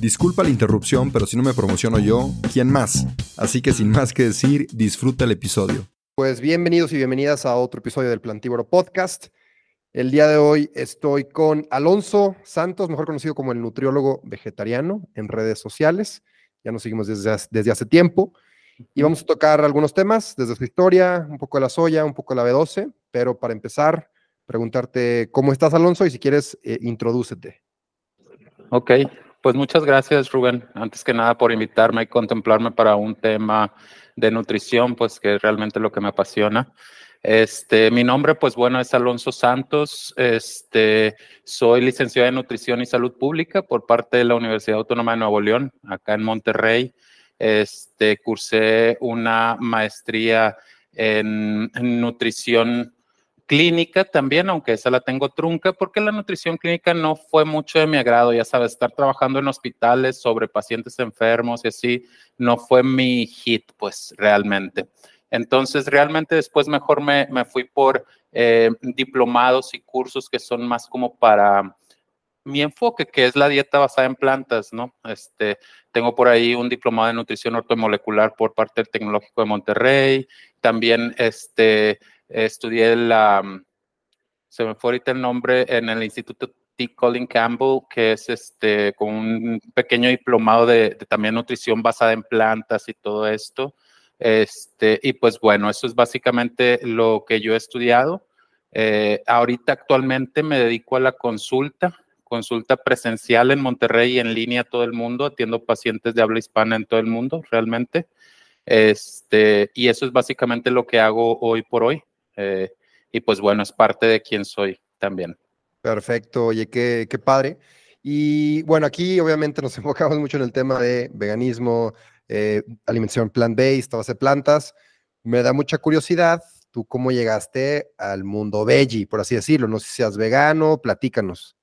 Disculpa la interrupción, pero si no me promociono yo, ¿quién más? Así que sin más que decir, disfruta el episodio. Pues bienvenidos y bienvenidas a otro episodio del Plantívoro Podcast. El día de hoy estoy con Alonso Santos, mejor conocido como el nutriólogo vegetariano en redes sociales. Ya nos seguimos desde, desde hace tiempo. Y vamos a tocar algunos temas, desde su historia, un poco de la soya, un poco de la B12, pero para empezar, preguntarte cómo estás, Alonso, y si quieres, eh, introdúcete. Ok, pues muchas gracias, Rubén. Antes que nada por invitarme y contemplarme para un tema de nutrición, pues que es realmente lo que me apasiona. Este, mi nombre, pues bueno, es Alonso Santos. Este, soy licenciado en Nutrición y Salud Pública por parte de la Universidad Autónoma de Nuevo León, acá en Monterrey. Este, cursé una maestría en, en nutrición clínica también, aunque esa la tengo trunca, porque la nutrición clínica no fue mucho de mi agrado, ya sabes, estar trabajando en hospitales sobre pacientes enfermos y así, no fue mi hit, pues realmente. Entonces, realmente después mejor me, me fui por eh, diplomados y cursos que son más como para mi enfoque, que es la dieta basada en plantas, ¿no? Este, tengo por ahí un diplomado de nutrición ortomolecular por parte del Tecnológico de Monterrey, también este, estudié la, se me fue ahorita el nombre, en el Instituto T. Colin Campbell, que es este, con un pequeño diplomado de, también nutrición basada en plantas y todo esto. Este, y pues bueno, eso es básicamente lo que yo he estudiado. Eh, ahorita actualmente me dedico a la consulta, consulta presencial en Monterrey y en línea a todo el mundo, atiendo pacientes de habla hispana en todo el mundo realmente. Este, y eso es básicamente lo que hago hoy por hoy. Eh, y pues bueno, es parte de quién soy también. Perfecto, oye, qué, qué padre. Y bueno, aquí obviamente nos enfocamos mucho en el tema de veganismo, eh, alimentación plant-based, base de plantas. Me da mucha curiosidad, ¿tú cómo llegaste al mundo veggie, por así decirlo? No sé si seas vegano, platícanos.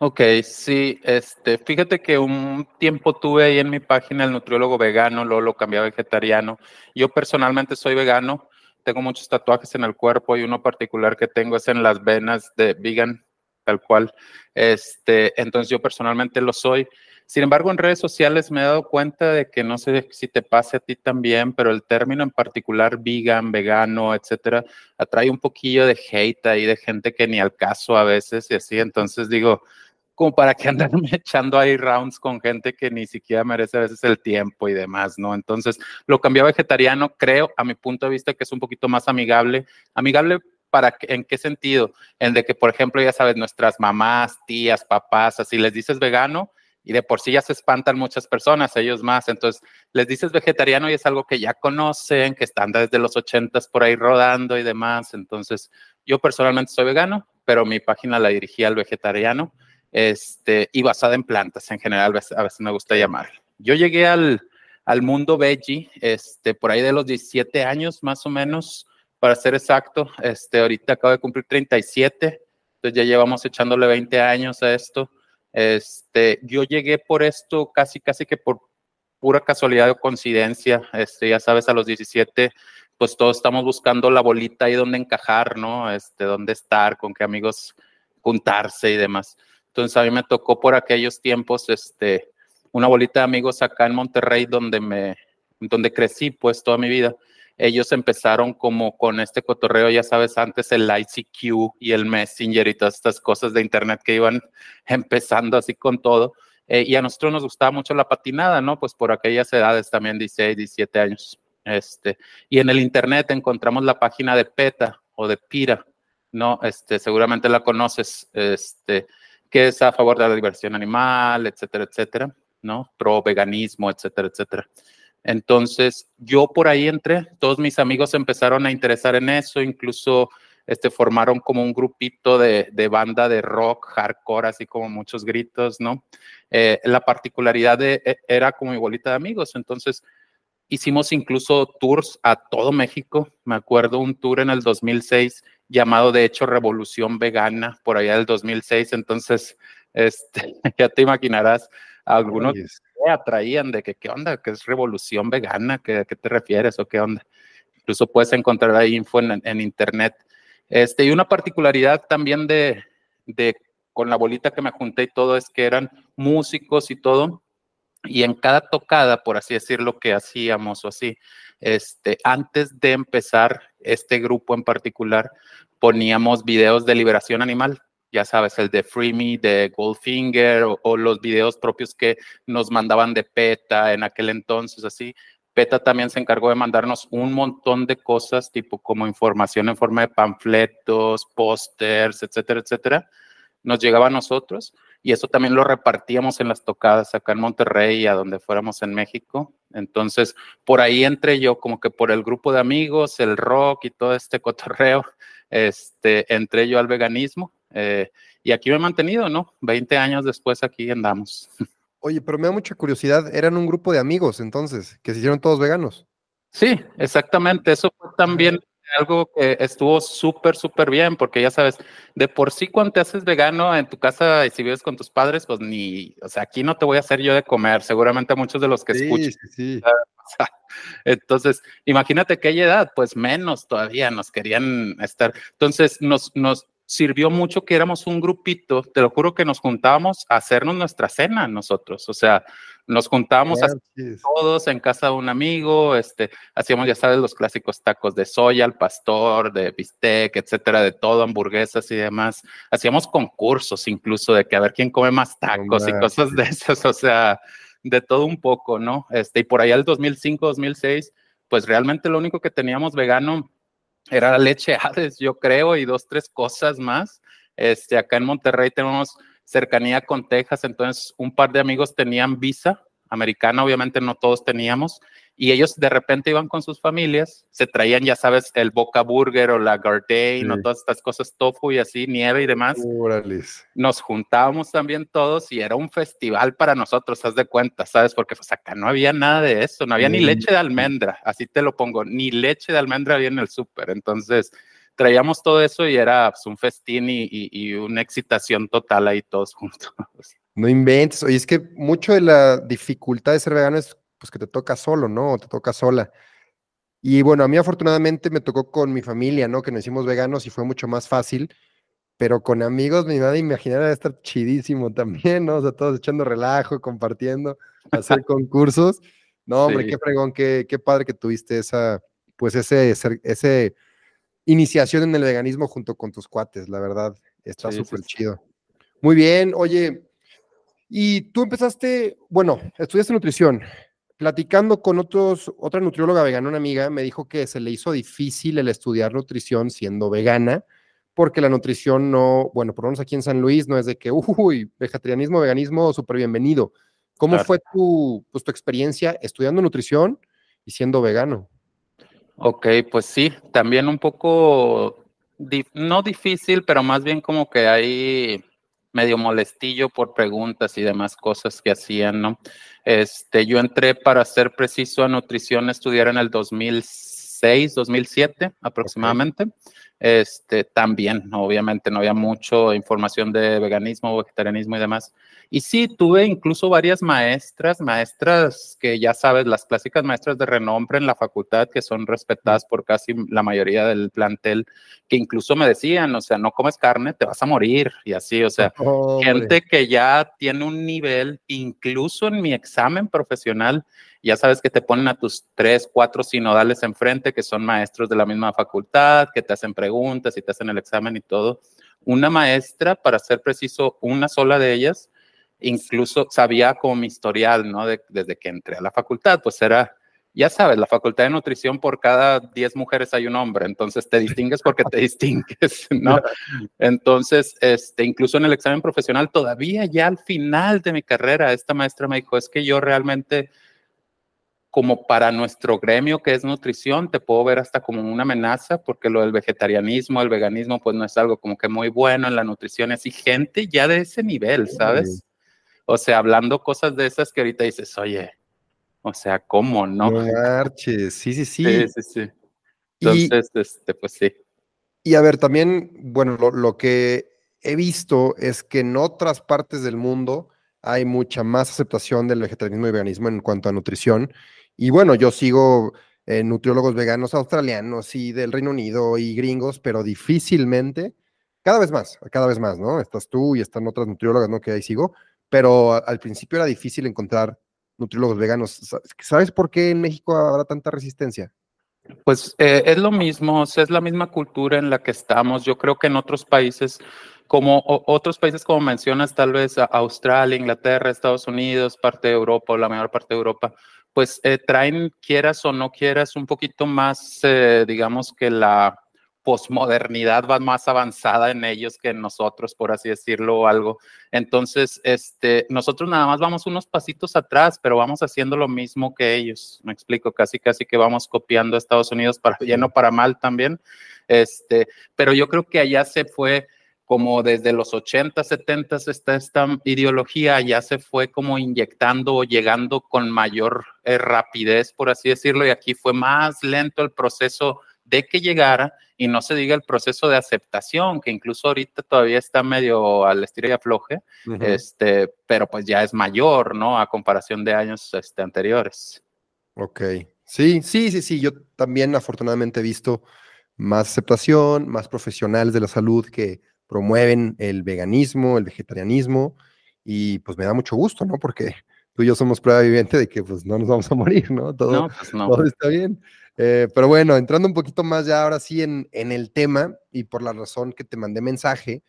Ok, sí, este, fíjate que un tiempo tuve ahí en mi página el nutriólogo vegano, luego lo cambié a vegetariano. Yo personalmente soy vegano, tengo muchos tatuajes en el cuerpo y uno particular que tengo es en las venas de vegan, tal cual. Este, entonces yo personalmente lo soy. Sin embargo, en redes sociales me he dado cuenta de que no sé si te pase a ti también, pero el término en particular vegan, vegano, etcétera, atrae un poquillo de hate ahí de gente que ni al caso a veces y así. Entonces digo, como para que andarme echando ahí rounds con gente que ni siquiera merece a veces el tiempo y demás, ¿no? Entonces, lo cambié a vegetariano, creo, a mi punto de vista, que es un poquito más amigable. Amigable para en qué sentido? En de que, por ejemplo, ya sabes, nuestras mamás, tías, papás, así les dices vegano y de por sí ya se espantan muchas personas, ellos más. Entonces, les dices vegetariano y es algo que ya conocen, que están desde los ochentas por ahí rodando y demás. Entonces, yo personalmente soy vegano, pero mi página la dirigí al vegetariano este, y basada en plantas en general, a veces me gusta llamar. Yo llegué al, al mundo veggie este, por ahí de los 17 años más o menos, para ser exacto. Este, ahorita acabo de cumplir 37, entonces ya llevamos echándole 20 años a esto. Este, yo llegué por esto casi, casi que por pura casualidad o coincidencia. Este, ya sabes, a los 17, pues todos estamos buscando la bolita ahí donde encajar, ¿no? Este, dónde estar, con qué amigos juntarse y demás. Entonces a mí me tocó por aquellos tiempos, este, una bolita de amigos acá en Monterrey donde me, donde crecí pues toda mi vida. Ellos empezaron como con este cotorreo, ya sabes, antes el ICQ y el Messenger y todas estas cosas de internet que iban empezando así con todo. Eh, y a nosotros nos gustaba mucho la patinada, ¿no? Pues por aquellas edades también, 16, 17 años. Este, y en el internet encontramos la página de PETA o de PIRA, ¿no? Este, seguramente la conoces, este, que es a favor de la diversión animal, etcétera, etcétera, ¿no? Pro veganismo, etcétera, etcétera. Entonces, yo por ahí entré, todos mis amigos empezaron a interesar en eso, incluso este, formaron como un grupito de, de banda de rock, hardcore, así como muchos gritos, ¿no? Eh, la particularidad e, era como mi bolita de amigos, entonces hicimos incluso tours a todo México, me acuerdo un tour en el 2006 llamado de hecho Revolución Vegana, por allá del 2006, entonces, este, ya te imaginarás, algunos atraían de que, ¿qué onda? ¿Qué es revolución vegana? ¿Qué, ¿A qué te refieres o qué onda? Incluso puedes encontrar ahí info en, en internet. Este, y una particularidad también de, de, con la bolita que me junté y todo, es que eran músicos y todo, y en cada tocada, por así decirlo, que hacíamos o así, este, antes de empezar este grupo en particular, poníamos videos de liberación animal ya sabes, el de Free Me, de Goldfinger, o, los videos propios que nos mandaban de PETA en aquel entonces, así. PETA también se encargó de mandarnos un montón de cosas, tipo como información en forma de panfletos, pósters, etcétera, etcétera. Nos llegaba a nosotros y eso también lo repartíamos en las tocadas acá en Monterrey y a donde fuéramos en México. Entonces, por ahí entré yo como que por el grupo de amigos, el rock y todo este cotorreo, este, entré yo al veganismo eh, y aquí me he mantenido, ¿no? 20 años después aquí andamos. Oye, pero me da mucha curiosidad, eran un grupo de amigos entonces, que se hicieron todos veganos. Sí, exactamente, eso fue también algo que estuvo súper, súper bien, porque ya sabes, de por sí cuando te haces vegano en tu casa y si vives con tus padres, pues ni, o sea, aquí no te voy a hacer yo de comer, seguramente muchos de los que escuchan. Sí, sí. Entonces, imagínate qué edad, pues menos todavía nos querían estar. Entonces, nos, nos, sirvió mucho que éramos un grupito, te lo juro que nos juntábamos a hacernos nuestra cena nosotros, o sea, nos juntábamos todos en casa de un amigo, este, hacíamos, ya sabes, los clásicos tacos de soya, al pastor, de bistec, etcétera, de todo, hamburguesas y demás. Hacíamos concursos incluso de que a ver quién come más tacos y cosas de esas, o sea, de todo un poco, ¿no? Este, y por allá el 2005, 2006, pues realmente lo único que teníamos vegano era la leche Hades, yo creo, y dos, tres cosas más. Este, acá en Monterrey tenemos cercanía con Texas, entonces un par de amigos tenían visa americana, obviamente no todos teníamos, y ellos de repente iban con sus familias, se traían, ya sabes, el Boca Burger o la Gardein o todas estas cosas, tofu y así, nieve y demás. Nos juntábamos también todos y era un festival para nosotros, haz de cuenta, ¿sabes? Porque pues acá no había nada de eso, no había ni leche de almendra, así te lo pongo, ni leche de almendra había en el súper, entonces traíamos todo eso y era pues, un festín y, y una excitación total ahí todos juntos. No inventes, oye, es que mucho de la dificultad de ser vegano es pues que te toca solo, ¿no? O te toca sola. Y bueno, a mí afortunadamente me tocó con mi familia, ¿no? Que nos hicimos veganos y fue mucho más fácil, pero con amigos, mi madre imaginar a estar chidísimo también, ¿no? O sea, todos echando relajo, compartiendo, hacer concursos. No, hombre, qué fregón, qué, qué padre que tuviste esa, pues ese, ese iniciación en el veganismo junto con tus cuates, la verdad, está súper chido. Muy bien, oye, y tú empezaste, bueno, estudiaste nutrición, platicando con otros, otra nutrióloga vegana, una amiga, me dijo que se le hizo difícil el estudiar nutrición siendo vegana, porque la nutrición no, bueno, por lo menos aquí en San Luis, no es de que, uy, vegetarianismo, veganismo, súper bienvenido. ¿Cómo fue tu, pues, tu experiencia estudiando nutrición y siendo vegano? Ok, pues sí, también un poco, no difícil, pero más bien como que hay medio molestillo por preguntas y demás cosas que hacían, ¿no? Este, yo entré para ser preciso a nutrición, estudiar en el 2006, 2007 aproximadamente. Este, también, obviamente, no había mucho información de veganismo, vegetarianismo y demás. Y sí, tuve incluso varias maestras, maestras que ya sabes, las clásicas maestras de renombre en la facultad, que son respetadas por casi la mayoría del plantel, que incluso me decían, o sea, no comes carne, te vas a morir, y así, o sea, gente que ya tiene un nivel, incluso en mi examen profesional, ya sabes que te ponen a tus tres, cuatro sinodales enfrente, que son maestros de la misma facultad, que te hacen preguntas y te hacen el examen y todo. Una maestra, para ser preciso, una sola de ellas, incluso sabía como mi historial, ¿no? desde que entré a la facultad, pues era ya sabes, la facultad de nutrición por cada 10 mujeres hay un hombre, entonces te distingues porque te distingues, ¿no? Entonces, este, incluso en el examen profesional, todavía ya al final de mi carrera, esta maestra me dijo, es que yo realmente, como para nuestro gremio que es nutrición, te puedo ver hasta como una amenaza, porque lo del vegetarianismo, el veganismo, pues no es algo como que muy bueno en la nutrición, y gente ya de ese nivel, ¿sabes? O sea, hablando cosas de esas que ahorita dices, oye, o sea, ¿cómo no? No marches, sí, sí, sí. Sí, sí, sí. Entonces, este, pues sí. Y a ver, también, bueno, lo, que he visto es que en otras partes del mundo hay mucha más aceptación del vegetarianismo y veganismo en cuanto a nutrición. Y bueno, yo sigo eh, nutriólogos veganos australianos y del Reino Unido y gringos, pero difícilmente, cada vez más, cada vez más, ¿no? Estás tú y están otras nutriólogas, ¿no? Que ahí sigo, pero al principio era difícil encontrar nutriólogos veganos. ¿Sabes por qué en México habrá tanta resistencia? Pues eh, es lo mismo, es la misma cultura en la que estamos. Yo creo que en otros países, como otros países como mencionas, tal vez Australia, Inglaterra, Estados Unidos, parte de Europa o la mayor parte de Europa, pues eh, traen, quieras o no quieras, un poquito más, eh, digamos que la posmodernidad va más avanzada en ellos que en nosotros, por así decirlo, o algo. Entonces, este, nosotros nada más vamos unos pasitos atrás, pero vamos haciendo lo mismo que ellos. Me explico, casi, casi que vamos copiando a Estados Unidos para bien o para mal también. Este, pero yo creo que allá se fue como desde los 80, 70 esta, esta ideología ya se fue como inyectando o llegando con mayor eh, rapidez, por así decirlo, y aquí fue más lento el proceso de que llegara y no se diga el proceso de aceptación, que incluso ahorita todavía está medio al estilo y afloje, este, pero pues ya es mayor, ¿no? A comparación de años este, anteriores. Ok. Sí, sí, sí, sí. Yo también afortunadamente he visto más aceptación, más profesionales de la salud que promueven el veganismo, el vegetarianismo, y pues me da mucho gusto, ¿no? Porque tú y yo somos prueba viviente de que pues no nos vamos a morir, ¿no? Todo, pues, todo está bien. Eh, pero bueno, entrando un poquito más ya ahora sí en, en, el tema y por la razón que te mandé mensaje,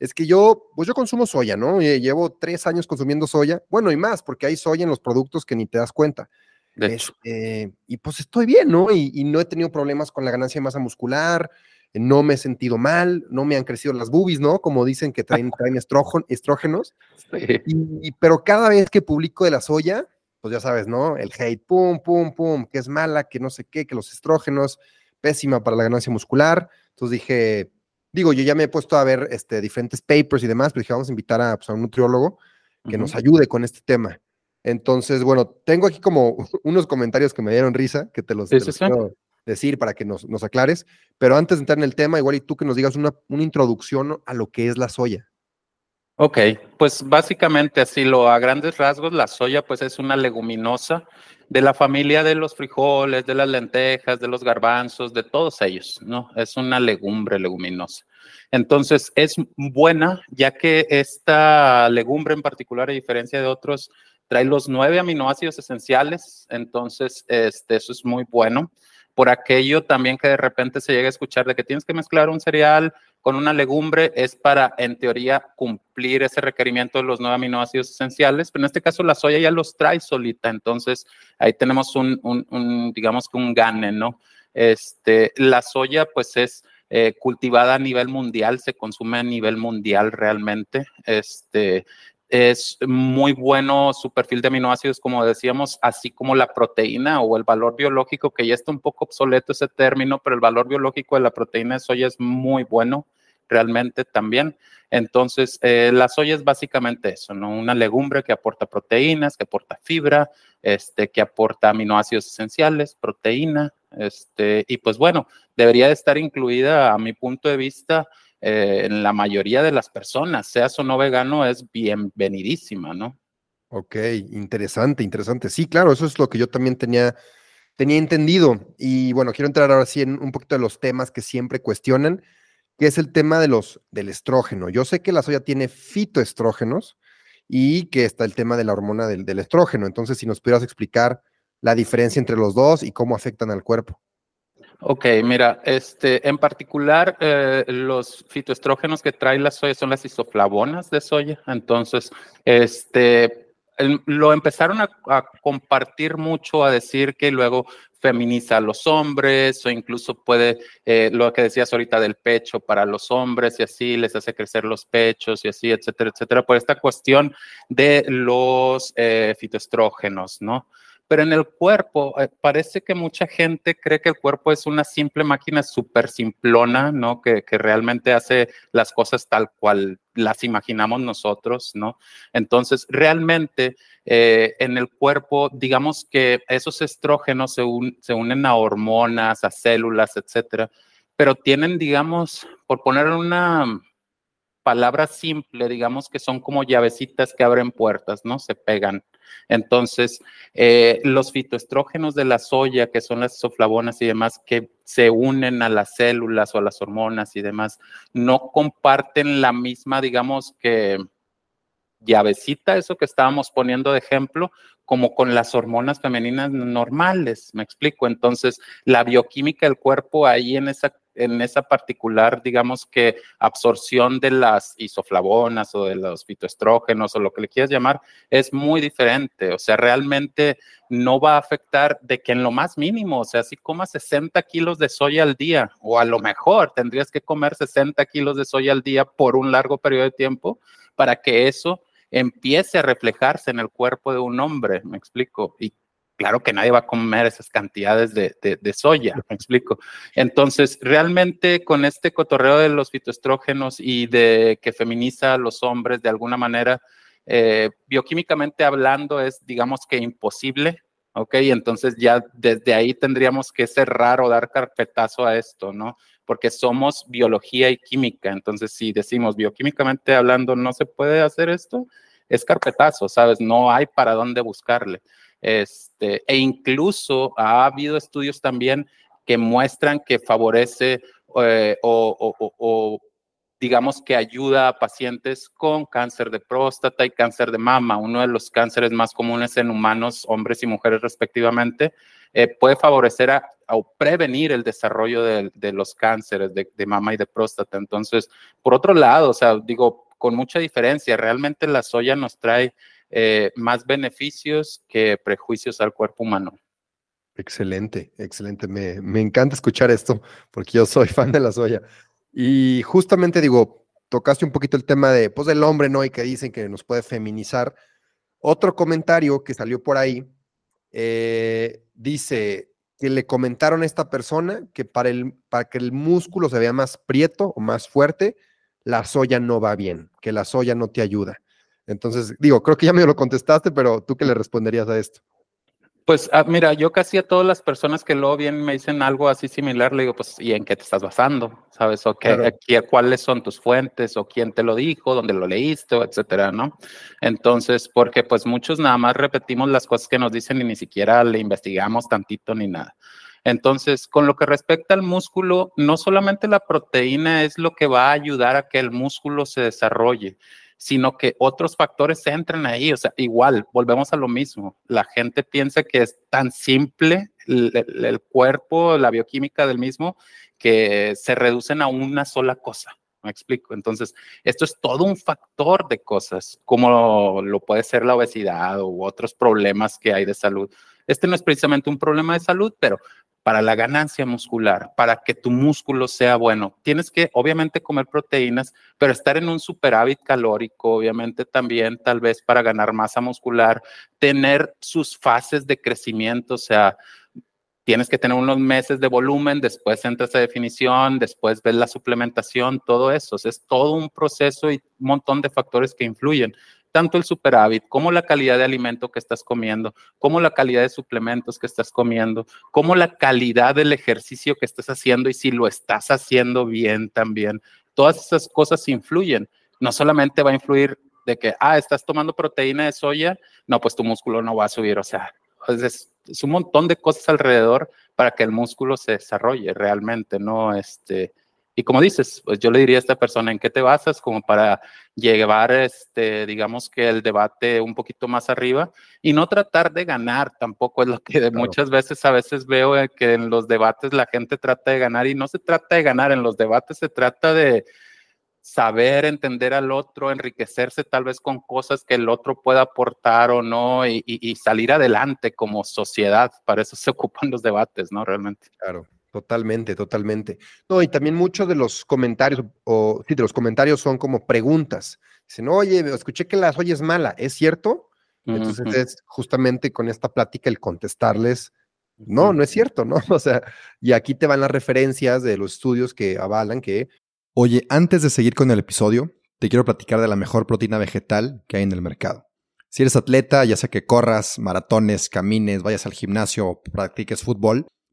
es que yo, pues yo consumo soya, ¿no? Llevo tres años consumiendo soya, bueno, y más, porque hay soya en los productos que ni te das cuenta. De hecho. Este, y pues estoy bien, ¿no? Y, no he tenido problemas con la ganancia de masa muscular, no me he sentido mal, no me han crecido las boobies, ¿no? Como dicen que traen, traen estrógenos. Y, pero cada vez que publico de la soya, pues ya sabes, ¿no? El hate, pum, pum, pum, que es mala, que no sé qué, que los estrógenos, pésima para la ganancia muscular. Entonces dije, digo, yo ya me he puesto a ver este, diferentes papers y demás, pero dije, vamos a invitar a, pues, un nutriólogo que nos ayude con este tema. Entonces, bueno, tengo aquí como unos comentarios que me dieron risa, que te los, quiero decir para que nos, nos, aclares, pero antes de entrar en el tema, igual y tú que nos digas una, una introducción a lo que es la soya. Ok, pues básicamente así lo a grandes rasgos, la soya pues es una leguminosa de la familia de los frijoles, de las lentejas, de los garbanzos, de todos ellos, ¿no? Es una legumbre leguminosa. Entonces es buena ya que esta legumbre en particular, a diferencia de otros, trae los nueve aminoácidos esenciales, entonces este, eso es muy bueno por aquello también que de repente se llega a escuchar de que tienes que mezclar un cereal con una legumbre, es para, en teoría, cumplir ese requerimiento de los nueve aminoácidos esenciales, pero en este caso la soya ya los trae solita, entonces ahí tenemos un, un, digamos que un gane, ¿no? Este, la soya pues es eh, cultivada a nivel mundial, se consume a nivel mundial realmente, este, es muy bueno su perfil de aminoácidos, como decíamos, así como la proteína o el valor biológico, que ya está un poco obsoleto ese término, pero el valor biológico de la proteína de soya es muy bueno realmente también. Entonces, eh, la soya es básicamente eso, ¿no? Una legumbre que aporta proteínas, que aporta fibra, este, que aporta aminoácidos esenciales, proteína, este, y pues bueno, debería de estar incluida, a mi punto de vista, eh, en la mayoría de las personas, seas o no vegano, es bienvenidísima, ¿no? Ok, interesante, interesante. Sí, claro, eso es lo que yo también tenía, tenía entendido. Y bueno, quiero entrar ahora sí en un poquito de los temas que siempre cuestionan, que es el tema de los, del estrógeno. Yo sé que la soya tiene fitoestrógenos y que está el tema de la hormona del estrógeno. Entonces, si nos pudieras explicar la diferencia entre los dos y cómo afectan al cuerpo. Ok, mira, este, en particular, eh, los fitoestrógenos que trae la soya son las isoflavonas de soya. Entonces, este, lo empezaron a, compartir mucho, a decir que luego feminiza a los hombres o incluso puede, eh, lo que decías ahorita del pecho para los hombres y así les hace crecer los pechos y así, etcétera, etcétera, por esta cuestión de los eh, fitoestrógenos, ¿no? Pero en el cuerpo eh, parece que mucha gente cree que el cuerpo es una simple máquina súper simplona, ¿no? Que, que, realmente hace las cosas tal cual las imaginamos nosotros, ¿no? Entonces, realmente eh, en el cuerpo, digamos que esos estrógenos se, se unen a hormonas, a células, etcétera, pero tienen, digamos, por poner una palabra simple, digamos que son como llavecitas que abren puertas, ¿no? Se pegan. Entonces, eh, los fitoestrógenos de la soya, que son las isoflavonas y demás, que se unen a las células o a las hormonas y demás, no comparten la misma, digamos que llavecita, eso que estábamos poniendo de ejemplo, como con las hormonas femeninas normales, me explico. Entonces, la bioquímica del cuerpo ahí en esa en esa particular, digamos que absorción de las isoflavonas o de los fitoestrógenos o lo que le quieras llamar, es muy diferente. O sea, realmente no va a afectar de que en lo más mínimo, o sea, si comas 60 kilos de soya al día, o a lo mejor tendrías que comer 60 kilos de soya al día por un largo periodo de tiempo para que eso empiece a reflejarse en el cuerpo de un hombre, me explico, claro que nadie va a comer esas cantidades de, soya, me explico. Entonces, realmente con este cotorreo de los fitoestrógenos y de que feminiza a los hombres de alguna manera, eh, bioquímicamente hablando, es, digamos que imposible, ¿ok? Entonces ya desde ahí tendríamos que cerrar o dar carpetazo a esto, ¿no? Porque somos biología y química, entonces si decimos bioquímicamente hablando no se puede hacer esto, es carpetazo, ¿sabes? No hay para dónde buscarle. Este, e incluso ha habido estudios también que muestran que favorece eh, o, digamos que ayuda a pacientes con cáncer de próstata y cáncer de mama, uno de los cánceres más comunes en humanos, hombres y mujeres respectivamente, eh, puede favorecer o prevenir el desarrollo de, los cánceres de, de, mama y de próstata. Entonces, por otro lado, o sea, digo, con mucha diferencia, realmente la soya nos trae eh, más beneficios que prejuicios al cuerpo humano. Excelente, excelente. Me, me, encanta escuchar esto porque yo soy fan de la soya. Y justamente digo, tocaste un poquito el tema de, pues, del hombre, ¿no? Y que dicen que nos puede feminizar. Otro comentario que salió por ahí eh, dice que le comentaron a esta persona que para, el, para que el músculo se vea más prieto o más fuerte, la soya no va bien, que la soya no te ayuda. Entonces, digo, creo que ya me lo contestaste, pero tú qué le responderías a esto? Pues ah, mira, yo casi a todas las personas que luego vienen me dicen algo así similar, le digo, pues, ¿y en qué te estás basando? ¿Sabes? O qué, cuáles son tus fuentes, o quién te lo dijo, dónde lo leíste, etcétera, ¿no? Entonces, porque pues muchos nada más repetimos las cosas que nos dicen y ni siquiera le investigamos tantito ni nada. Entonces, con lo que respecta al músculo, no solamente la proteína es lo que va a ayudar a que el músculo se desarrolle, sino que otros factores entran ahí. O sea, igual, volvemos a lo mismo. La gente piensa que es tan simple el, cuerpo, la bioquímica del mismo, que se reducen a una sola cosa. Me explico. Entonces, esto es todo un factor de cosas, como lo puede ser la obesidad u otros problemas que hay de salud. Este no es precisamente un problema de salud, pero para la ganancia muscular, para que tu músculo sea bueno. Tienes que, obviamente, comer proteínas, pero estar en un superávit calórico, obviamente también, tal vez para ganar masa muscular, tener sus fases de crecimiento, o sea, tienes que tener unos meses de volumen, después entras a definición, después ves la suplementación, todo eso. es todo un proceso y un montón de factores que influyen tanto el superávit como la calidad de alimento que estás comiendo, como la calidad de suplementos que estás comiendo, como la calidad del ejercicio que estás haciendo y si lo estás haciendo bien también. Todas esas cosas influyen. No solamente va a influir de que, ah, estás tomando proteína de soya, no, pues tu músculo no va a subir. O sea, es, es un montón de cosas alrededor para que el músculo se desarrolle realmente, ¿no? Este, y como dices, pues yo le diría a esta persona en qué te basas como para llevar, este, digamos que el debate un poquito más arriba y no tratar de ganar tampoco es lo que muchas veces a veces veo que en los debates la gente trata de ganar y no se trata de ganar, en los debates se trata de, saber entender al otro, enriquecerse tal vez con cosas que el otro pueda aportar o no y, salir adelante como sociedad. Para eso se ocupan los debates, ¿no? Realmente. Claro. Totalmente, totalmente. No, y también muchos de los comentarios, o sí, de los comentarios son como preguntas. Dicen, oye, escuché que la soya es mala, ¿es cierto? Entonces es justamente con esta plática el contestarles, no, no es cierto, ¿no? O sea, y aquí te van las referencias de los estudios que avalan que Oye, antes de seguir con el episodio, te quiero platicar de la mejor proteína vegetal que hay en el mercado. Si eres atleta, ya sea que corras, maratones, camines, vayas al gimnasio o practiques fútbol,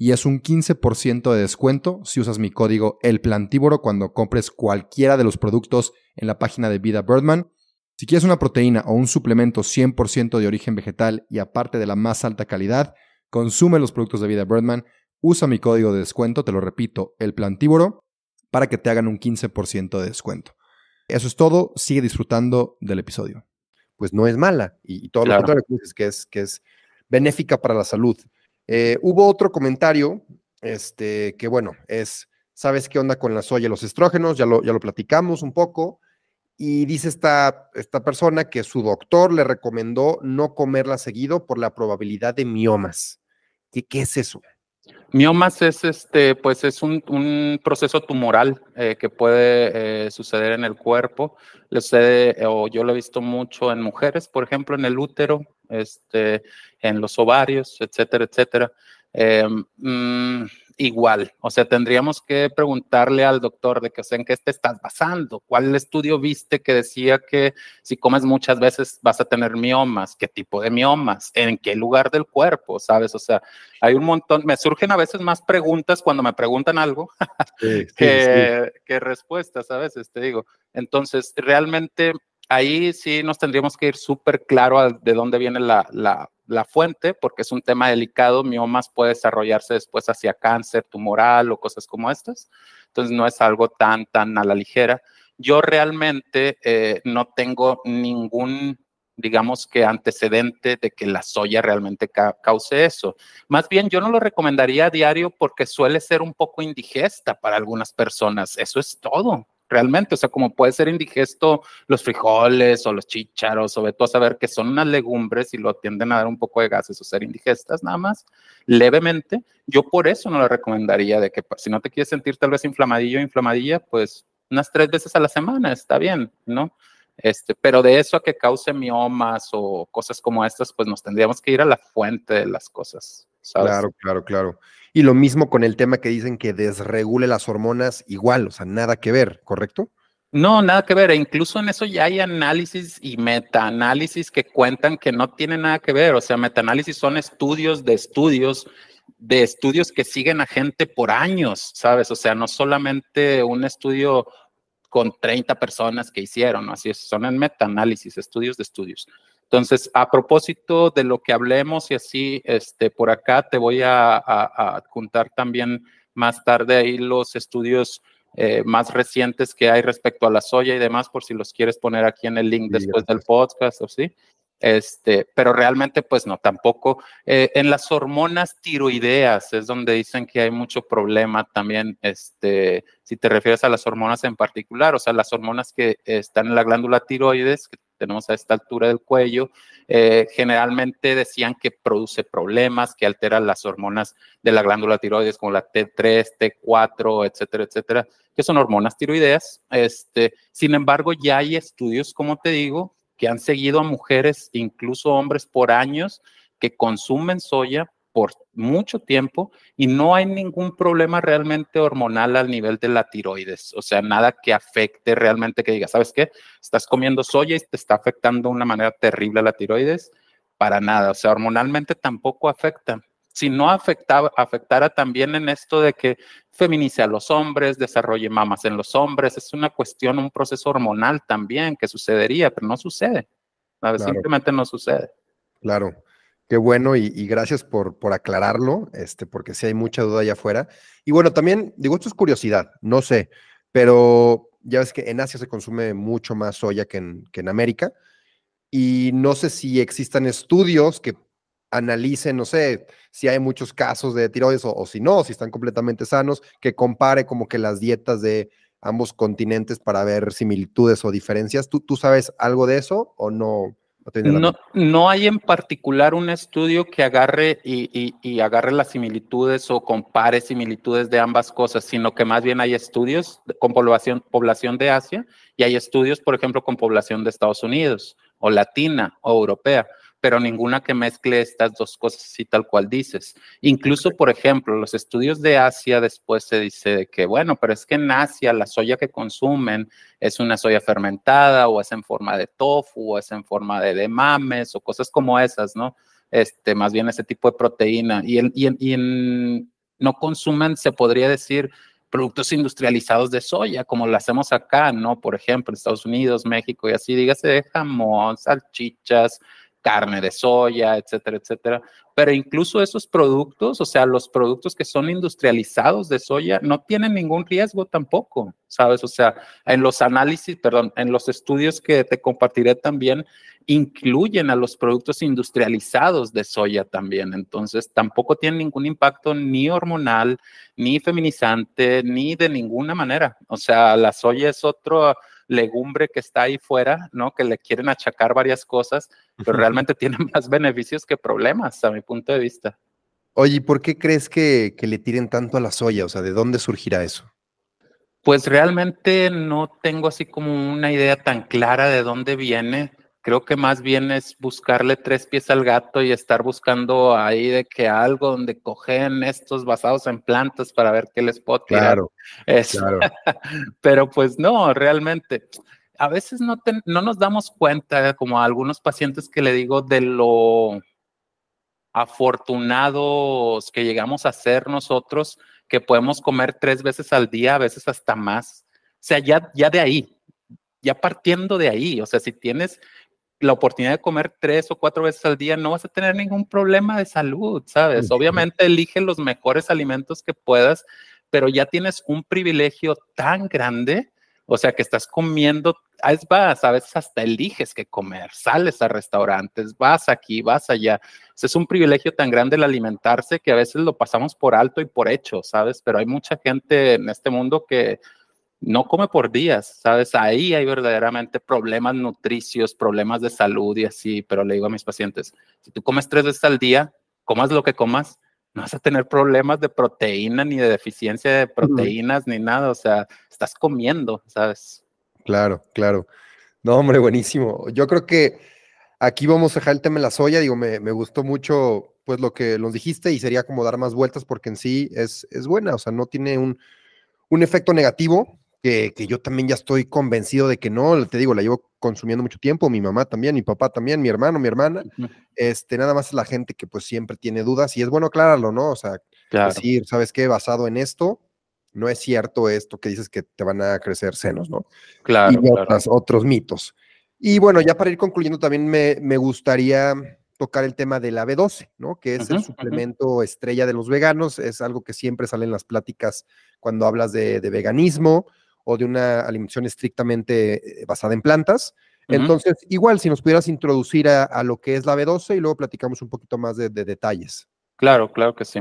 y es un 15% de descuento si usas mi código El Plantívoro cuando compres cualquiera de los productos en la página de Vida Birdman. Si quieres una proteína o un suplemento 100% de origen vegetal y aparte de la más alta calidad, consume los productos de Vida Birdman, usa mi código de descuento, te lo repito, el plantívoro, para que te hagan un 15% de descuento. Eso es todo, sigue disfrutando del episodio. Pues no es mala y, todo lo contrario, que es, que es benéfica para la salud. Eh, hubo otro comentario, este, que bueno, es, ¿sabes qué onda con la soya y los estrógenos? Ya lo, ya lo platicamos un poco. Y dice esta, esta persona que su doctor le recomendó no comerla seguido por la probabilidad de miomas. ¿Qué, qué es eso? Miomas es este, pues es un, proceso tumoral eh, que puede eh, suceder en el cuerpo. Le sucede, o yo lo he visto mucho en mujeres, por ejemplo, en el útero, este, en los ovarios, etcétera, etcétera. Eh, mm, igual. O sea, tendríamos que preguntarle al doctor de que, o sea, en qué te estás basando, cuál estudio viste que decía que si comes muchas veces vas a tener miomas, qué tipo de miomas, en qué lugar del cuerpo, ¿sabes? O sea, hay un montón, me surgen a veces más preguntas cuando me preguntan algo que, que respuestas a veces, te digo. Entonces, realmente ahí sí nos tendríamos que ir súper claro de dónde viene la, la, fuente, porque es un tema delicado. Miomas puede desarrollarse después hacia cáncer tumoral o cosas como estas. Entonces no es algo tan, tan a la ligera. Yo realmente eh, no tengo ningún digamos que antecedente de que la soya realmente cause eso. Más bien, yo no lo recomendaría a diario porque suele ser un poco indigesta para algunas personas. Eso es todo realmente, o sea, como puede ser indigesto los frijoles o los chícharos, sobre todo saber que son unas legumbres y lo tienden a dar un poco de gases o ser indigestas nada más, levemente, yo por eso no le recomendaría de que si no te quieres sentir tal vez inflamadillo o inflamadilla, pues unas tres veces a la semana está bien, ¿no? Este, pero de eso a que cause miomas o cosas como estas, pues nos tendríamos que ir a la fuente de las cosas. Claro, claro, claro. Y lo mismo con el tema que dicen que desregule las hormonas, igual, o sea, nada que ver, ¿correcto? No, nada que ver. E incluso en eso ya hay análisis y metaanálisis que cuentan que no tiene nada que ver. O sea, metaanálisis son estudios de estudios, de estudios que siguen a gente por años, ¿sabes? O sea, no solamente un estudio con 30 personas que hicieron, así es, son en metaanálisis, estudios de estudios. Entonces, a propósito de lo que hablemos y así, este, por acá te voy a, adjuntar también más tarde ahí los estudios eh, más recientes que hay respecto a la soya y demás, por si los quieres poner aquí en el link después del podcast o sí. Este, pero realmente, pues no, tampoco. Eh, en las hormonas tiroideas es donde dicen que hay mucho problema también, este, si te refieres a las hormonas en particular, o sea, las hormonas que están en la glándula tiroides, que tenemos a esta altura del cuello, eh, generalmente decían que produce problemas, que altera las hormonas de la glándula tiroides como la T3, T4, etcétera, etcétera, que son hormonas tiroideas. Este, sin embargo, ya hay estudios, como te digo, que han seguido a mujeres, incluso hombres por años, que consumen soya por mucho tiempo y no hay ningún problema realmente hormonal al nivel de la tiroides, o sea, nada que afecte realmente que diga, ¿sabes qué? Estás comiendo soya y te está afectando de una manera terrible a la tiroides, para nada, o sea, hormonalmente tampoco afecta. si no afectaba, afectara también en esto de que feminice a los hombres, desarrolle mamas en los hombres, es una cuestión, un proceso hormonal también que sucedería, pero no sucede. Simplemente no sucede. Claro. Qué bueno y, gracias por, por, aclararlo, este, porque sí hay mucha duda allá afuera. Y bueno, también, digo, esto es curiosidad, no sé, pero ya ves que en Asia se consume mucho más soya que en, que en América. Y no sé si existan estudios que analicen, no sé, si hay muchos casos de tiroides o, si no, si están completamente sanos, que compare como que las dietas de ambos continentes para ver similitudes o diferencias. ¿Tú, tú sabes algo de eso o no? No, no, hay en particular un estudio que agarre y, y, agarre las similitudes o compare similitudes de ambas cosas, sino que más bien hay estudios con población, población de Asia y hay estudios, por ejemplo, con población de Estados Unidos o latina o europea pero ninguna que mezcle estas dos cosas así tal cual dices. Incluso, por ejemplo, los estudios de Asia después se dice que, bueno, pero es que en Asia la soya que consumen es una soya fermentada o es en forma de tofu o es en forma de, mames o cosas como esas, ¿no? Este, más bien ese tipo de proteína. Y, en, y, en, no consumen, se podría decir, productos industrializados de soya, como lo hacemos acá, ¿no? Por ejemplo, en Estados Unidos, México y así, dígase jamón, salchichas, carne de soya, etcétera, etcétera. Pero incluso esos productos, o sea, los productos que son industrializados de soya, no tienen ningún riesgo tampoco, ¿sabes? O sea, en los análisis, perdón, en los estudios que te compartiré también, incluyen a los productos industrializados de soya también. Entonces, tampoco tienen ningún impacto ni hormonal, ni feminizante, ni de ninguna manera. O sea, la soya es otro legumbre que está ahí fuera, ¿no? Que le quieren achacar varias cosas, pero realmente tiene más beneficios que problemas, a mi punto de vista. Oye, ¿por qué crees que, que le tiren tanto a la soya? O sea, ¿de dónde surgirá eso? Pues realmente no tengo así como una idea tan clara de dónde viene creo que más bien es buscarle tres pies al gato y estar buscando ahí de que algo donde cogen estos basados en plantas para ver qué les puedo tirar. Claro, claro. Pero pues no, realmente. A veces no, no nos damos cuenta, como a algunos pacientes que le digo, de lo afortunados que llegamos a ser nosotros, que podemos comer tres veces al día, a veces hasta más. O sea, ya, ya de ahí, ya partiendo de ahí, o sea, si tienes la oportunidad de comer tres o cuatro veces al día, no vas a tener ningún problema de salud, ¿sabes? Obviamente elige los mejores alimentos que puedas, pero ya tienes un privilegio tan grande, o sea, que estás comiendo, es vas, a veces hasta eliges qué comer, sales a restaurantes, vas aquí, vas allá. es un privilegio tan grande el alimentarse que a veces lo pasamos por alto y por hecho, ¿sabes? Pero hay mucha gente en este mundo que no come por días, ¿sabes? Ahí hay verdaderamente problemas nutricios, problemas de salud y así, pero le digo a mis pacientes, si tú comes tres veces al día, comas lo que comas, no vas a tener problemas de proteína ni de deficiencia de proteínas ni nada, o sea, estás comiendo, ¿sabes? Claro, claro. No, hombre, buenísimo. Yo creo que aquí vamos a dejar el tema de la soya, digo, me, me gustó mucho pues lo que nos dijiste y sería como dar más vueltas porque en sí es, es buena, o sea, no tiene un, un efecto negativo, que, yo también ya estoy convencido de que no, te digo, la llevo consumiendo mucho tiempo, mi mamá también, mi papá también, mi hermano, mi hermana, este, nada más es la gente que pues siempre tiene dudas y es bueno aclararlo, ¿no? O sea, decir, ¿sabes qué? Basado en esto, no es cierto esto que dices que te van a crecer senos, ¿no? Claro. Y otros mitos. Y bueno, ya para ir concluyendo, también me, me, gustaría tocar el tema de la B12, ¿no? Que es el suplemento estrella de los veganos, es algo que siempre sale en las pláticas cuando hablas de, de veganismo o de una alimentación estrictamente eh, basada en plantas. Entonces, igual, si nos pudieras introducir a, lo que es la B12 y luego platicamos un poquito más de detalles. Claro, claro que sí.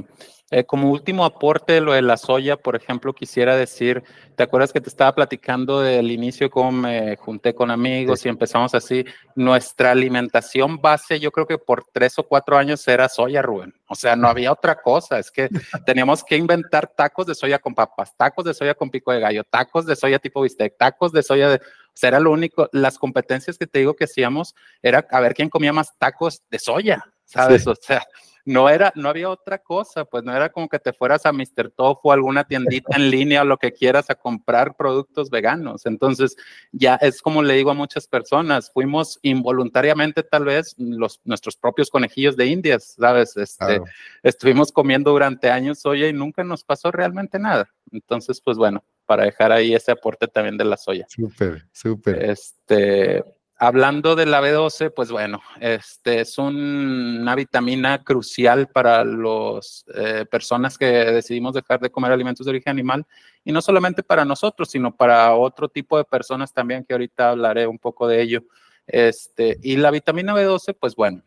Eh, como último aporte, lo de la soya, por ejemplo, quisiera decir, ¿te acuerdas que te estaba platicando del inicio, cómo me junté con amigos y empezamos así? Nuestra alimentación base, yo creo que por tres o cuatro años era soya, Rubén. O sea, no había otra cosa, es que teníamos que inventar tacos de soya con papas, tacos de soya con pico de gallo, tacos de soya tipo bistec, tacos de soya de... O sea, era lo único, las competencias que te digo que hacíamos era a ver quién comía más tacos de soya, ¿sabes? O sea no era, no había otra cosa, pues no era como que te fueras a Mr. Tofu, alguna tiendita en línea o lo que quieras a comprar productos veganos. Entonces, ya es como le digo a muchas personas, fuimos involuntariamente tal vez los, nuestros propios conejillos de indias, ¿sabes? Este, Estuvimos comiendo durante años soya y nunca nos pasó realmente nada. Entonces, pues bueno, para dejar ahí ese aporte también de la soya. Súper, súper. Este, hablando de la B12, pues bueno, este es una vitamina crucial para las eh, personas que decidimos dejar de comer alimentos de origen animal y no solamente para nosotros, sino para otro tipo de personas también que ahorita hablaré un poco de ello. Este, y la vitamina B12, pues bueno,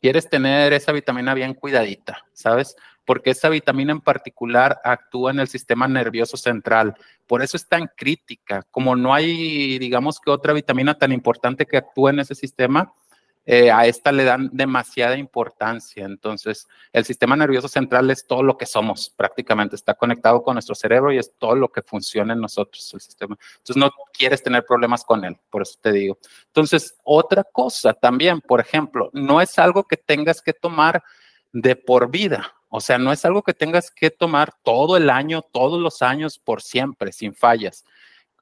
quieres tener esa vitamina bien cuidadita, ¿sabes? Porque esa vitamina en particular actúa en el sistema nervioso central. Por eso es tan crítica. Como no hay, digamos que otra vitamina tan importante que actúe en ese sistema, eh, a esta le dan demasiada importancia. Entonces, el sistema nervioso central es todo lo que somos, prácticamente está conectado con nuestro cerebro y es todo lo que funciona en nosotros, el sistema. Entonces, no quieres tener problemas con él, por eso te digo. Entonces, otra cosa también, por ejemplo, no es algo que tengas que tomar de por vida. O sea, no es algo que tengas que tomar todo el año, todos los años, por siempre, sin fallas.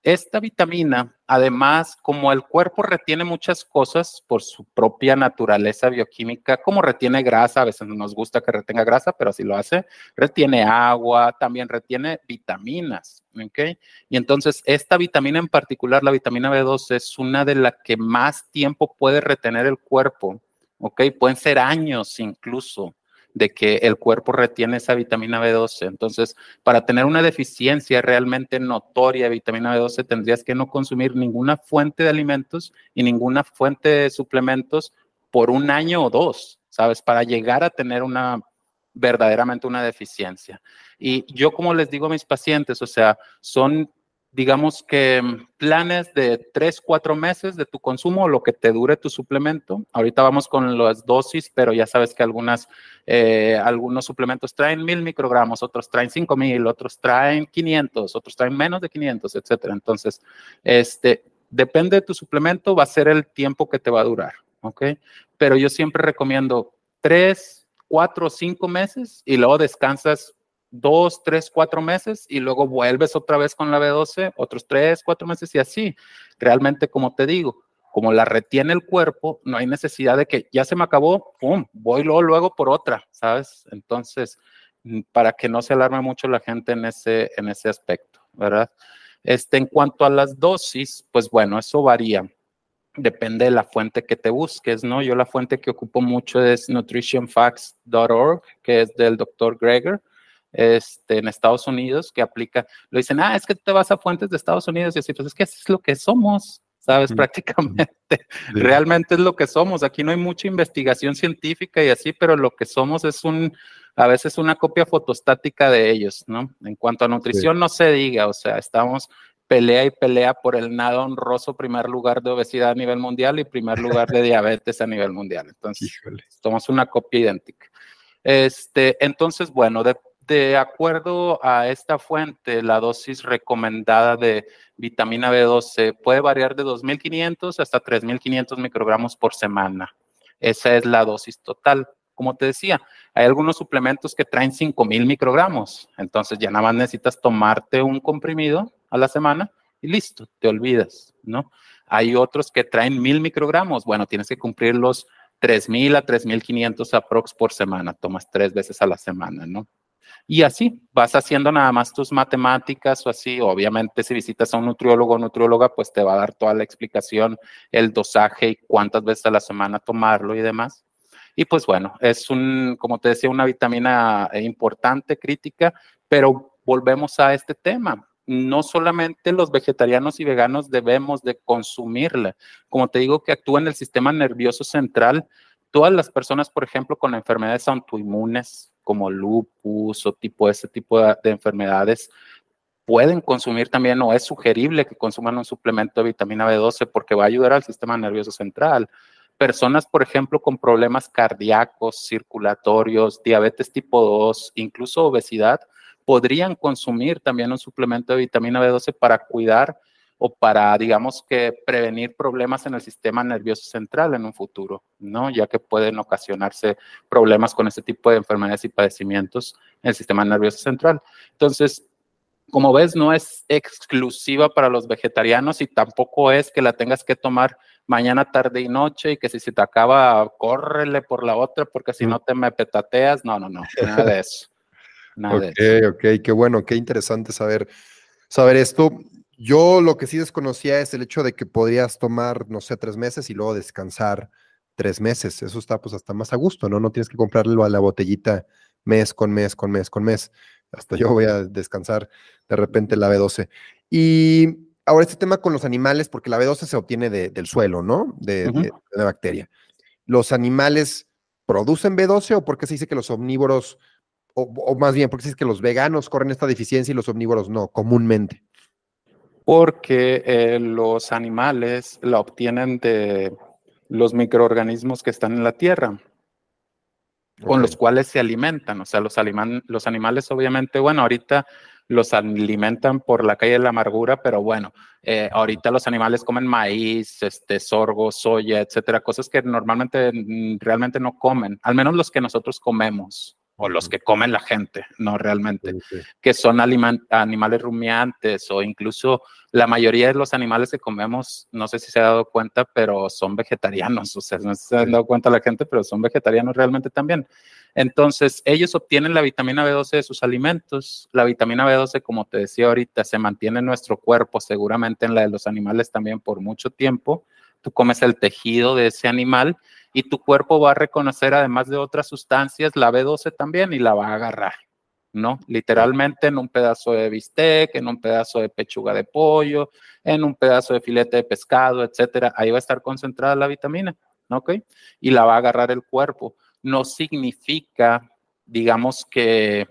Esta vitamina, además, como el cuerpo retiene muchas cosas por su propia naturaleza bioquímica, como retiene grasa, a veces no nos gusta que retenga grasa, pero así lo hace, retiene agua, también retiene vitaminas, ¿ok? Y entonces esta vitamina en particular, la vitamina B2, es una de las que más tiempo puede retener el cuerpo, ¿ok? Pueden ser años incluso de que el cuerpo retiene esa vitamina B12. Entonces, para tener una deficiencia realmente notoria de vitamina B12, tendrías que no consumir ninguna fuente de alimentos y ninguna fuente de suplementos por un año o dos, ¿sabes? Para llegar a tener una verdaderamente una deficiencia. Y yo como les digo a mis pacientes, o sea, son digamos que mm, planes de tres, cuatro meses de tu consumo, lo que te dure tu suplemento. Ahorita vamos con las dosis, pero ya sabes que algunas, eh, algunos suplementos traen mil microgramos, otros traen cinco mil, otros traen 500, otros traen menos de 500, etcétera. Entonces, este, depende de tu suplemento, va a ser el tiempo que te va a durar, ¿ok? Pero yo siempre recomiendo tres, cuatro, cinco meses y luego descansas dos, tres, cuatro meses y luego vuelves otra vez con la B12, otros tres, cuatro meses y así. Realmente, como te digo, como la retiene el cuerpo, no hay necesidad de que ya se me acabó, pum, voy luego, luego por otra, ¿sabes? Entonces, mm, para que no se alarme mucho la gente en ese, en ese aspecto, ¿verdad? Este, en cuanto a las dosis, pues bueno, eso varía. Depende de la fuente que te busques, ¿no? Yo la fuente que ocupo mucho es nutritionfacts.org, que es del doctor Greger este, en Estados Unidos que aplica, lo dicen, ah, es que te vas a fuentes de Estados Unidos y así, pues es que es lo que somos, ¿sabes? Prácticamente, realmente es lo que somos. Aquí no hay mucha investigación científica y así, pero lo que somos es un, a veces una copia fotostática de ellos, ¿no? En cuanto a nutrición, no se diga, o sea, estamos pelea y pelea por el nada honroso primer lugar de obesidad a nivel mundial y primer lugar de diabetes a nivel mundial. Entonces, somos una copia idéntica. Este, entonces, bueno, de, de acuerdo a esta fuente, la dosis recomendada de vitamina B12 puede variar de 2.500 hasta 3.500 microgramos por semana. Esa es la dosis total. Como te decía, hay algunos suplementos que traen 5.000 microgramos. Entonces ya nada más necesitas tomarte un comprimido a la semana y listo, te olvidas, ¿no? Hay otros que traen 1.000 microgramos. Bueno, tienes que cumplir los 3.000 a 3.500 aprox por semana. Tomas tres veces a la semana, ¿no? Y así vas haciendo nada más tus matemáticas o así. Obviamente, si visitas a un nutriólogo o nutrióloga, pues te va a dar toda la explicación, el dosaje y cuántas veces a la semana tomarlo y demás. Y pues bueno, es un, como te decía, una vitamina importante, crítica, pero volvemos a este tema. No solamente los vegetarianos y veganos debemos de consumirla. Como te digo, que actúa en el sistema nervioso central. Todas las personas, por ejemplo, con enfermedades autoinmunes, como lupus o tipo ese tipo de, enfermedades pueden consumir también o es sugerible que consuman un suplemento de vitamina B12 porque va a ayudar al sistema nervioso central. Personas, por ejemplo, con problemas cardíacos, circulatorios, diabetes tipo 2, incluso obesidad, podrían consumir también un suplemento de vitamina B12 para cuidar o para, digamos que, prevenir problemas en el sistema nervioso central en un futuro, ¿no? Ya que pueden ocasionarse problemas con este tipo de enfermedades y padecimientos en el sistema nervioso central. Entonces, como ves, no es exclusiva para los vegetarianos y tampoco es que la tengas que tomar mañana, tarde y noche y que si se te acaba, córrele por la otra porque si no te me petateas. No, no, no, nada de eso. Nada ok, de eso. ok, qué bueno, qué interesante saber, saber esto. Yo lo que sí desconocía es el hecho de que podrías tomar, no sé, tres meses y luego descansar tres meses. Eso está pues hasta más a gusto, ¿no? No tienes que comprarlo a la botellita mes con mes, con mes, con mes. Hasta yo voy a descansar de repente la B12. Y ahora este tema con los animales, porque la B12 se obtiene del suelo, ¿no? De, la bacteria. ¿Los animales producen B12 o por qué se dice que los omnívoros, o, o más bien, por qué se dice que los veganos corren esta deficiencia y los omnívoros no, comúnmente? Porque eh, los animales la obtienen de los microorganismos que están en la tierra, con los cuales se alimentan. O sea, los, los animales obviamente, bueno, ahorita los alimentan por la calle de la amargura, pero bueno, eh, ahorita los animales comen maíz, este, sorgo, soya, etcétera, cosas que normalmente realmente no comen, al menos los que nosotros comemos o los que comen la gente, no realmente, que son animales rumiantes o incluso la mayoría de los animales que comemos, no sé si se ha dado cuenta, pero son vegetarianos, o sea, no se ha dado cuenta la gente, pero son vegetarianos realmente también. Entonces, ellos obtienen la vitamina B12 de sus alimentos. La vitamina B12, como te decía ahorita, se mantiene en nuestro cuerpo, seguramente en la de los animales también por mucho tiempo. Tú comes el tejido de ese animal y tu cuerpo va a reconocer, además de otras sustancias, la B12 también y la va a agarrar, ¿no? Literalmente en un pedazo de bistec, en un pedazo de pechuga de pollo, en un pedazo de filete de pescado, etcétera. Ahí va a estar concentrada la vitamina, ¿ok? Y la va a agarrar el cuerpo. No significa, digamos que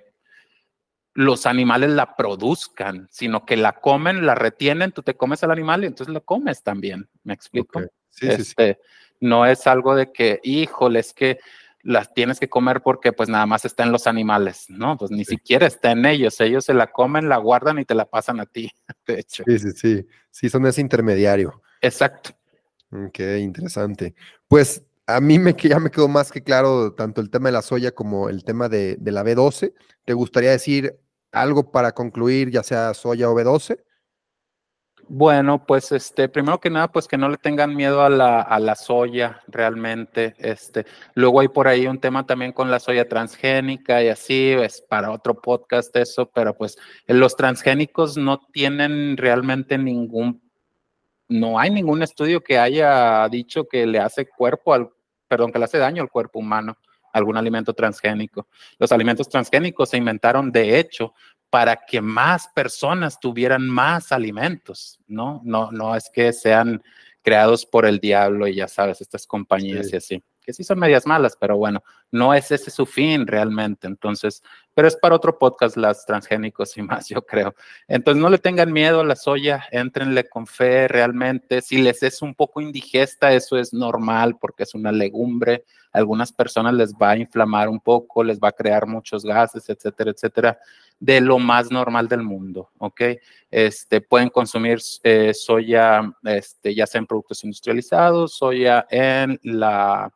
los animales la produzcan, sino que la comen, la retienen, tú te comes al animal y entonces lo comes también. ¿Me explico? Sí, sí, sí. No es algo de que, híjole, es que las tienes que comer porque pues nada más está en los animales, ¿no? Pues ni siquiera está en ellos, ellos se la comen, la guardan y te la pasan a ti, de hecho. Sí, sí, sí, sí, son ese intermediario. Exacto. Ok, interesante. Pues a mí me, ya me quedó más que claro tanto el tema de la soya como el tema de, de la B12. ¿Te gustaría decir algo para concluir, ya sea soya o B12? Bueno, pues este, primero que nada, pues que no le tengan miedo a la, a la soya realmente. Este, luego hay por ahí un tema también con la soya transgénica y así, es para otro podcast eso, pero pues los transgénicos no tienen realmente ningún, no hay ningún estudio que haya dicho que le hace cuerpo al, perdón, que le hace daño al cuerpo humano algún alimento transgénico. Los alimentos transgénicos se inventaron, de hecho, para que más personas tuvieran más alimentos, ¿no? No, no es que sean creados por el diablo y ya sabes, estas compañías y así, que sí son medias malas, pero bueno, no es ese su fin realmente. Entonces, pero es para otro podcast las transgénicos y más, yo creo. Entonces, no le tengan miedo a la soya, entrenle con fe realmente. Si les es un poco indigesta, eso es normal porque es una legumbre. A algunas personas les va a inflamar un poco, les va a crear muchos gases, etcétera, etcétera de lo más normal del mundo, ¿ok? Este, pueden consumir eh, soya, este, ya sea en productos industrializados, soya en la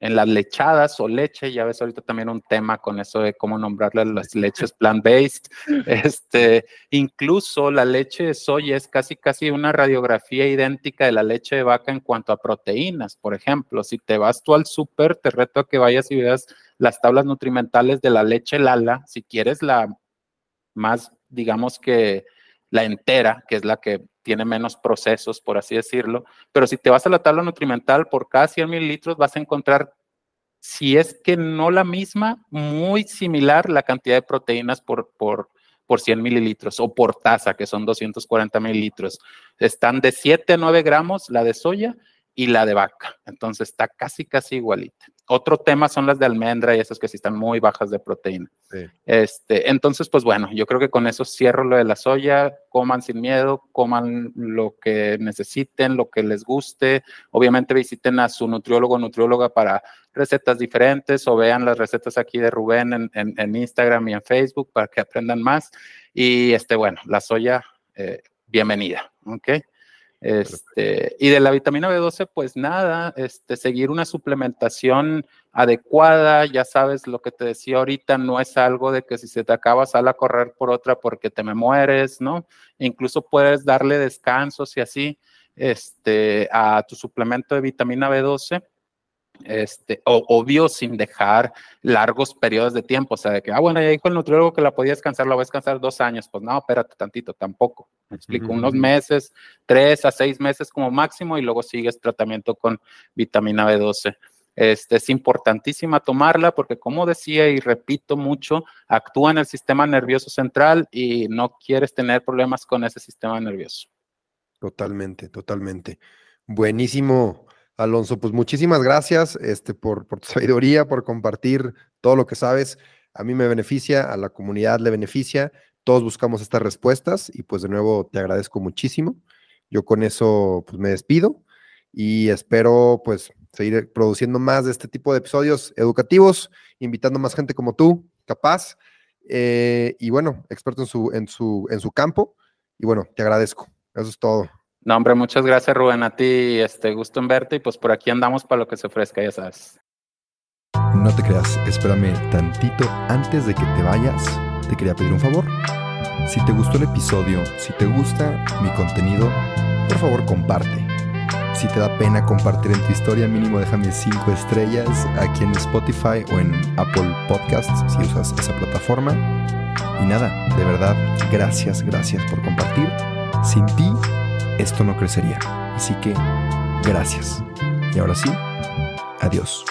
en las lechadas o leche, ya ves ahorita también un tema con eso de cómo nombrarle las leches plant-based. Este, incluso la leche de soya es casi casi una radiografía idéntica de la leche de vaca en cuanto a proteínas. Por ejemplo, si te vas tú al súper, te reto a que vayas y veas las tablas nutrimentales de la leche Lala, si quieres la más, digamos que la entera, que es la que tiene menos procesos, por así decirlo. Pero si te vas a la tabla nutrimental, por cada 100 mililitros vas a encontrar, si es que no la misma, muy similar la cantidad de proteínas por, por, por 100 mililitros o por taza, que son 240 mililitros. Están de 7 a 9 gramos la de soya y la de vaca. Entonces está casi, casi igualita. Otro tema son las de almendra y esas que sí están muy bajas de proteína. Este, entonces, pues bueno, yo creo que con eso cierro lo de la soya. Coman sin miedo, coman lo que necesiten, lo que les guste. Obviamente visiten a su nutriólogo o nutrióloga para recetas diferentes o vean las recetas aquí de Rubén en, Instagram y en Facebook para que aprendan más. Y este, bueno, la soya, eh, bienvenida. ¿ok? Este, y de la vitamina B12, pues nada, este, seguir una suplementación adecuada, ya sabes lo que te decía ahorita, no es algo de que si se te acaba sal a correr por otra porque te me mueres, ¿no? incluso puedes darle descansos y así, este, a tu suplemento de vitamina B12 este, obvio sin dejar largos periodos de tiempo, o sea, de que, ah, bueno, ya dijo el nutriólogo que la podía descansar, la voy a descansar dos años, pues no, espérate tantito, tampoco, me explico, unos meses, tres a seis meses como máximo y luego sigues tratamiento con vitamina B12. Este, es importantísima tomarla porque, como decía y repito mucho, actúa en el sistema nervioso central y no quieres tener problemas con ese sistema nervioso. Totalmente, totalmente. Buenísimo Alonso, pues muchísimas gracias este, por, tu sabiduría, por compartir todo lo que sabes. A mí me beneficia, a la comunidad le beneficia. Todos buscamos estas respuestas y pues de nuevo te agradezco muchísimo. Yo con eso pues me despido y espero pues seguir produciendo más de este tipo de episodios educativos, invitando más gente como tú, capaz, eh, y bueno, experto en su, en, su, en su campo. Y bueno, te agradezco. Eso es todo. No, hombre, muchas gracias, Rubén. A ti, este, gusto en verte y pues por aquí andamos para lo que se ofrezca, ya sabes. No te creas, espérame tantito antes de que te vayas. Te quería pedir un favor. Si te gustó el episodio, si te gusta mi contenido, por favor comparte. Si te da pena compartir en tu historia, mínimo déjame 5 estrellas aquí en Spotify o en Apple Podcasts si usas esa plataforma. Y nada, de verdad, gracias, gracias por compartir. Sin ti esto no crecería. Así que, gracias. Y ahora sí, adiós.